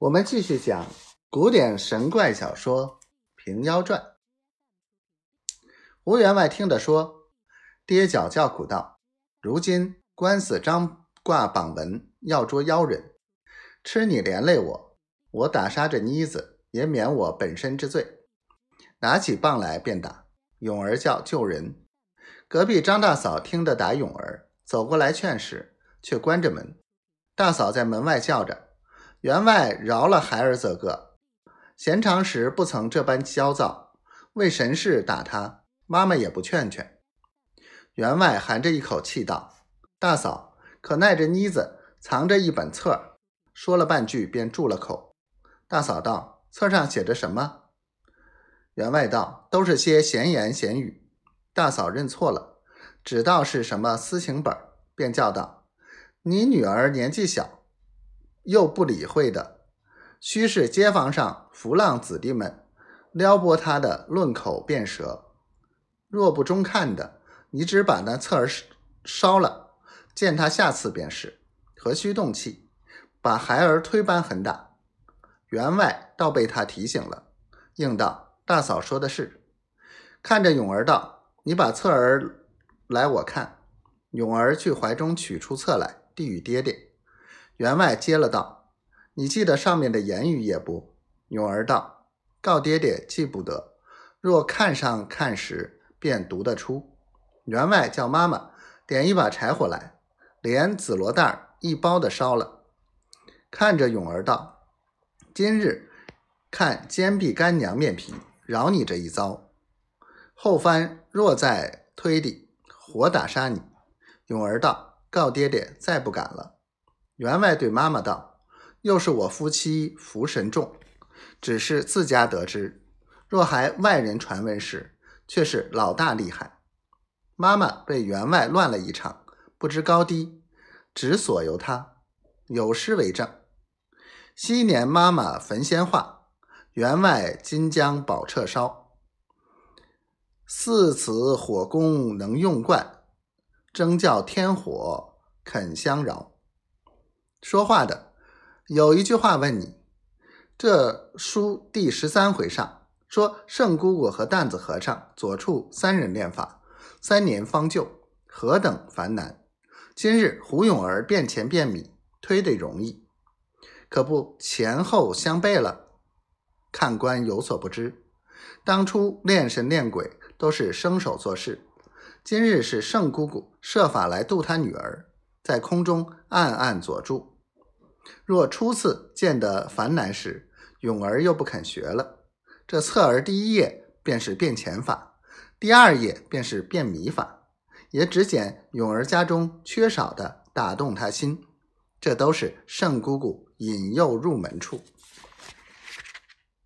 我们继续讲古典神怪小说《平妖传》。吴员外听得说，跌脚叫苦道：“如今官司张挂榜文，要捉妖人，吃你连累我，我打杀这妮子，也免我本身之罪。”拿起棒来便打。勇儿叫救人，隔壁张大嫂听得打勇儿，走过来劝时，却关着门。大嫂在门外叫着。员外饶了孩儿则个，闲常时不曾这般焦躁。为神事打他，妈妈也不劝劝。员外含着一口气道：“大嫂可耐着妮子藏着一本册说了半句便住了口。大嫂道：“册上写着什么？”员外道：“都是些闲言闲语。”大嫂认错了，只道是什么私情本，便叫道：“你女儿年纪小。”又不理会的，须是街坊上浮浪子弟们撩拨他的论口辩舌。若不中看的，你只把那侧儿烧了，见他下次便是，何须动气，把孩儿推班狠打。员外倒被他提醒了，应道：“大嫂说的是。”看着永儿道：“你把册儿来，我看。”永儿去怀中取出册来，递与爹爹。员外接了道：“你记得上面的言语也不？”永儿道：“告爹爹记不得，若看上看时，便读得出。”员外叫妈妈点一把柴火来，连紫罗袋一包的烧了。看着永儿道：“今日看坚壁干娘面皮，饶你这一遭。后番若再推的，活打杀你。”永儿道：“告爹爹，再不敢了。”员外对妈妈道：“又是我夫妻福神重，只是自家得知，若还外人传闻时，却是老大厉害。”妈妈被员外乱了一场，不知高低，只所由他。有诗为证：“昔年妈妈焚仙化，员外今将宝彻烧。似此火攻能用惯，争叫天火肯相饶。”说话的有一句话问你：这书第十三回上说，圣姑姑和担子和尚左处三人练法，三年方就，何等烦难？今日胡永儿变钱变米，推得容易，可不前后相悖了？看官有所不知，当初练神练鬼都是生手做事，今日是圣姑姑设法来渡他女儿，在空中暗暗佐助。若初次见得烦难时，永儿又不肯学了。这侧儿第一页便是变钱法，第二页便是变米法，也只捡永儿家中缺少的打动他心。这都是圣姑姑引诱入门处。